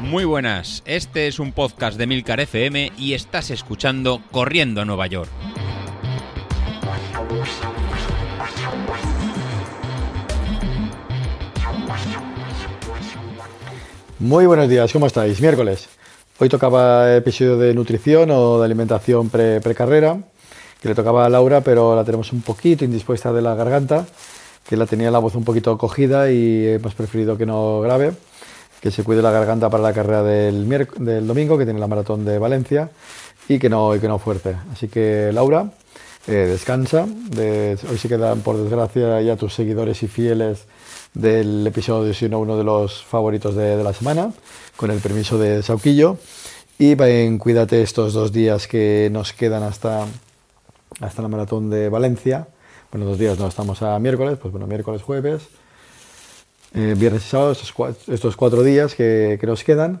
Muy buenas, este es un podcast de Milcar FM y estás escuchando Corriendo a Nueva York. Muy buenos días, ¿cómo estáis? Miércoles. Hoy tocaba episodio de nutrición o de alimentación pre- precarrera, que le tocaba a Laura, pero la tenemos un poquito indispuesta de la garganta, que la tenía la voz un poquito cogida y hemos preferido que no grabe, que se cuide la garganta para la carrera del, del domingo, que tiene la maratón de Valencia, y que no, y que no fuerce. Así que Laura, eh, descansa. De- hoy se quedan, por desgracia, ya tus seguidores y fieles del episodio, sino uno de los favoritos de, la semana, con el permiso de Sauquillo. Y ven, cuídate estos dos días que nos quedan hasta, hasta la maratón de Valencia. Bueno, dos días no, estamos a miércoles, pues bueno, miércoles, jueves, eh, viernes y sábado, estos, estos cuatro días que, que nos quedan.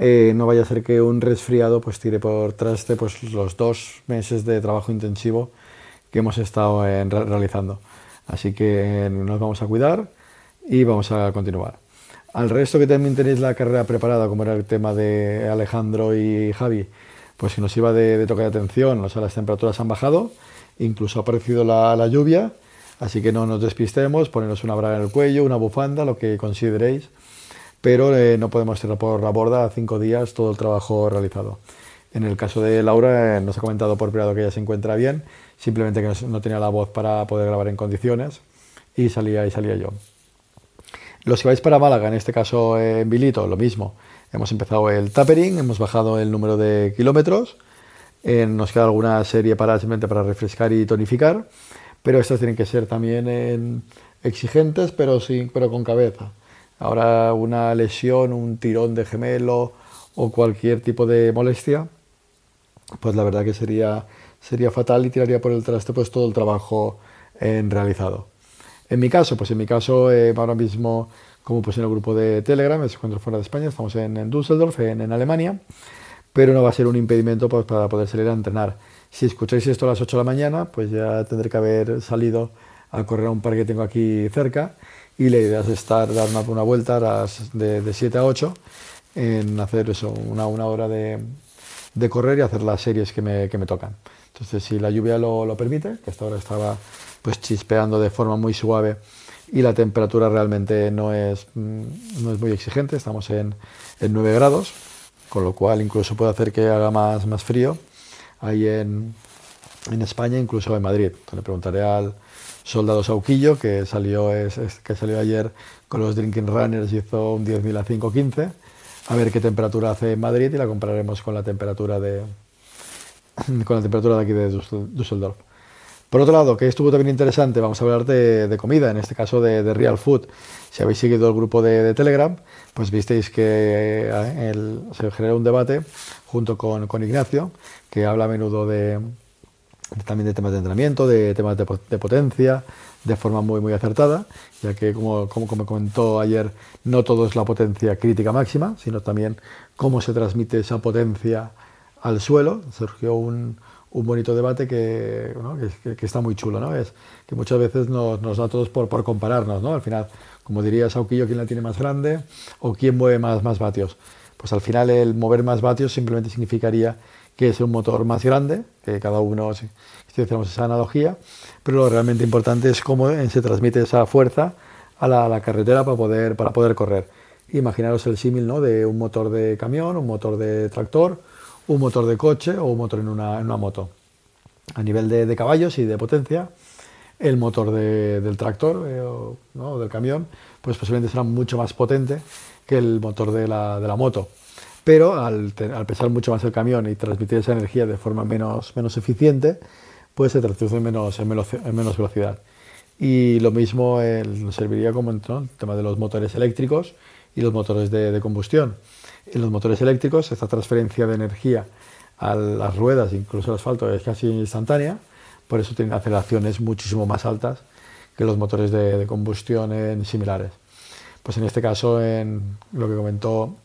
Eh, no vaya a ser que un resfriado pues tire por traste pues, los dos meses de trabajo intensivo que hemos estado eh, re- realizando. Así que eh, nos vamos a cuidar y vamos a continuar. Al resto que también tenéis la carrera preparada, como era el tema de Alejandro y Javi, pues que nos iba de, de toque de atención, o sea, las temperaturas han bajado, incluso ha aparecido la, lluvia, así que no nos despistemos, poneros una braga en el cuello, una bufanda, lo que consideréis, pero eh, no podemos tirar por la borda cinco días todo el trabajo realizado. En el caso de Laura, eh, nos ha comentado por privado que ella se encuentra bien, simplemente que no, tenía la voz para poder grabar en condiciones y salía y salía yo. Los que vais para Málaga, en este caso eh, en Bilito, lo mismo. Hemos empezado el tapering, hemos bajado el número de kilómetros, eh, nos queda alguna serie para simplemente para refrescar y tonificar, pero estas tienen que ser también eh, exigentes, pero, sin, pero con cabeza. Ahora una lesión, un tirón de gemelo o cualquier tipo de molestia, pues la verdad que sería, sería fatal y tiraría por el traste pues todo el trabajo eh, realizado. En mi caso, pues en mi caso, eh, ahora mismo, como pues en el grupo de Telegram, me encuentro fuera de España, estamos en, Düsseldorf, en Alemania, pero no va a ser un impedimento pues, para poder salir a entrenar. Si escucháis esto a las 8 de la mañana, pues ya tendré que haber salido a correr a un parque que tengo aquí cerca y la idea es estar, dar una, una vuelta a las de, de 7 a 8 en hacer eso, una, una hora de, correr y hacer las series que me, que me tocan. Entonces, si la lluvia lo, lo permite, que hasta ahora estaba pues chispeando de forma muy suave y la temperatura realmente no es, mm, no es muy exigente, estamos en, en 9 grados, con lo cual incluso puede hacer que haga más, más frío ahí en, en España, incluso en Madrid. Le preguntaré al soldado Sauquillo, que salió, es, que salió ayer con los Drinking Runners y hizo un 10.000 a 5.15, a ver qué temperatura hace en Madrid y la compararemos con la temperatura de, con la temperatura de aquí de Düssel- Düsseldorf. Por otro lado, que estuvo también interesante, vamos a hablar de, de comida, en este caso de, de Real Food. Si habéis seguido el grupo de, de Telegram, pues visteis que eh, el- se generó un debate junto con, con Ignacio, que habla a menudo de, también de temas de entrenamiento, de temas de potencia, de forma muy, muy acertada, ya que como, como, como comentó ayer, no todo es la potencia crítica máxima, sino también cómo se transmite esa potencia al suelo. Surgió un, un bonito debate que, que, está muy chulo, ¿no? Es que muchas veces nos, nos da a todos por, por compararnos, ¿no? Al final, como diría Sauquillo, ¿quién la tiene más grande o quién mueve más, más vatios? Pues al final el mover más vatios simplemente significaría que es un motor más grande, que cada uno, si, si hacemos esa analogía, pero lo realmente importante es cómo eh, se transmite esa fuerza a la, a la carretera para poder, para poder correr. Imaginaros el símil ¿no? de un motor de camión, un motor de tractor, un motor de coche o un motor en una, en una moto. A nivel de, de caballos y de potencia, el motor de- del tractor eh, o, del camión, pues posiblemente será mucho más potente que el motor de la, de la moto. Pero al, pesar mucho más el camión y transmitir esa energía de forma menos, menos eficiente, pues se traduce en menos, en menos, en menos velocidad. Y lo mismo eh, nos serviría como ¿no? el tema de los motores eléctricos y los motores de combustión. En los motores eléctricos, esta transferencia de energía a las ruedas, incluso al asfalto, es casi instantánea, por eso tienen aceleraciones muchísimo más altas que los motores de, combustión similares. Pues en este caso, en lo que comentó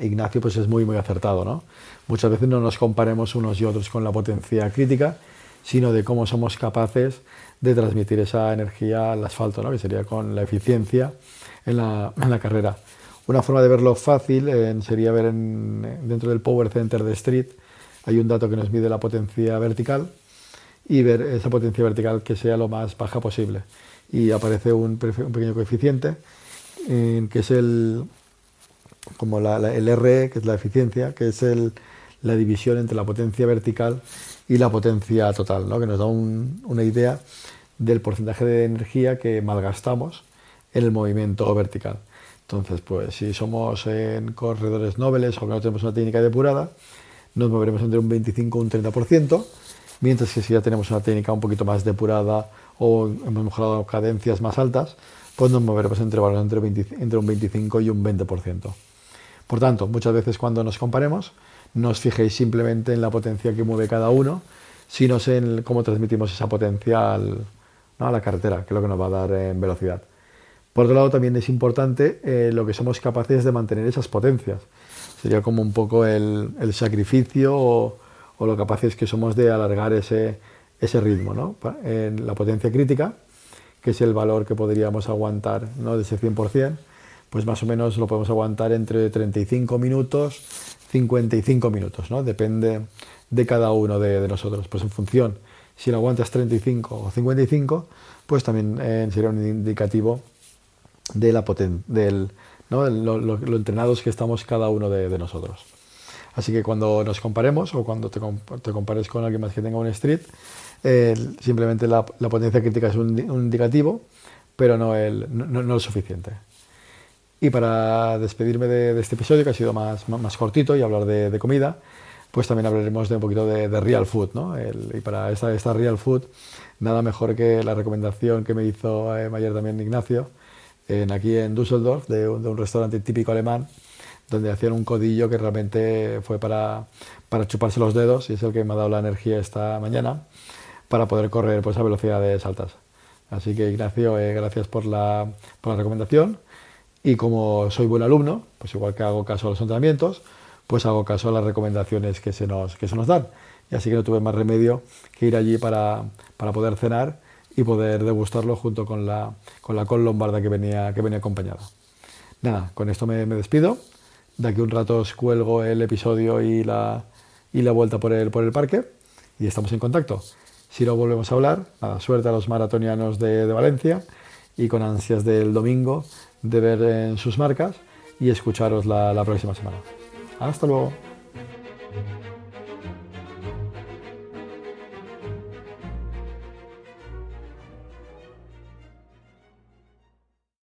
Ignacio, pues es muy, muy acertado. ¿no? Muchas veces no nos comparemos unos y otros con la potencia crítica, sino de cómo somos capaces de transmitir esa energía al asfalto, ¿no? que sería con la eficiencia en la, en la carrera. Una forma de verlo fácil sería ver dentro del Power Center de Street, hay un dato que nos mide la potencia vertical y ver esa potencia vertical que sea lo más baja posible. Y aparece un, pequeño coeficiente que es el, como el RE, que es la eficiencia, que es el, la división entre la potencia vertical y la potencia total, ¿no? que nos da una idea del porcentaje de energía que malgastamos en el movimiento vertical. Entonces, pues si somos en corredores nobles o que no tenemos una técnica depurada, nos moveremos entre un 25 y un 30%, mientras que si ya tenemos una técnica un poquito más depurada o hemos mejorado cadencias más altas, pues nos moveremos entre entre, entre un 25 y un 20%. Por tanto, muchas veces cuando nos comparemos, no os fijéis simplemente en la potencia que mueve cada uno, sino en cómo transmitimos esa potencia a la carretera, que es lo que nos va a dar en velocidad. Por otro lado, también es importante eh, lo que somos capaces de mantener esas potencias. Sería como un poco el, sacrificio o, lo capaces que somos de alargar ese, ese ritmo. ¿no? En la potencia crítica, que es el valor que podríamos aguantar ¿no? de ese 100%, pues más o menos lo podemos aguantar entre 35 minutos, 55 minutos, ¿no? depende de cada uno de, nosotros. Pues en función, si lo aguantas 35 o 55, pues también eh, sería un indicativo de la del, ¿no? lo, entrenados que estamos cada uno de, nosotros. Así que cuando nos comparemos o cuando te, te compares con alguien más que tenga un street, simplemente la, potencia crítica es un, indicativo, pero no, el, no, lo suficiente. Y para despedirme de, este episodio, que ha sido más, más, cortito y hablar de, comida, pues también hablaremos de un poquito de, real food. ¿no? y para esta, esta real food, nada mejor que la recomendación que me hizo eh, ayer también Ignacio, en, aquí en Düsseldorf, de, un restaurante típico alemán, donde hacían un codillo que realmente fue para, para, chuparse los dedos y es el que me ha dado la energía esta mañana para poder correr pues, a velocidades altas. Así que Ignacio, eh, gracias por la, por la recomendación y como soy buen alumno, pues igual que hago caso a los entrenamientos, pues hago caso a las recomendaciones que se nos, que se nos dan. Y así que no tuve más remedio que ir allí para, para poder cenar y poder degustarlo junto con la, con la col lombarda que venía, que venía acompañada. Nada, con esto me, despido. De aquí un rato os cuelgo el episodio y la, y la vuelta por el, por el parque y estamos en contacto. Si no volvemos a hablar, nada, suerte a los maratonianos de, Valencia y con ansias del domingo de ver en sus marcas y escucharos la próxima semana. Hasta luego.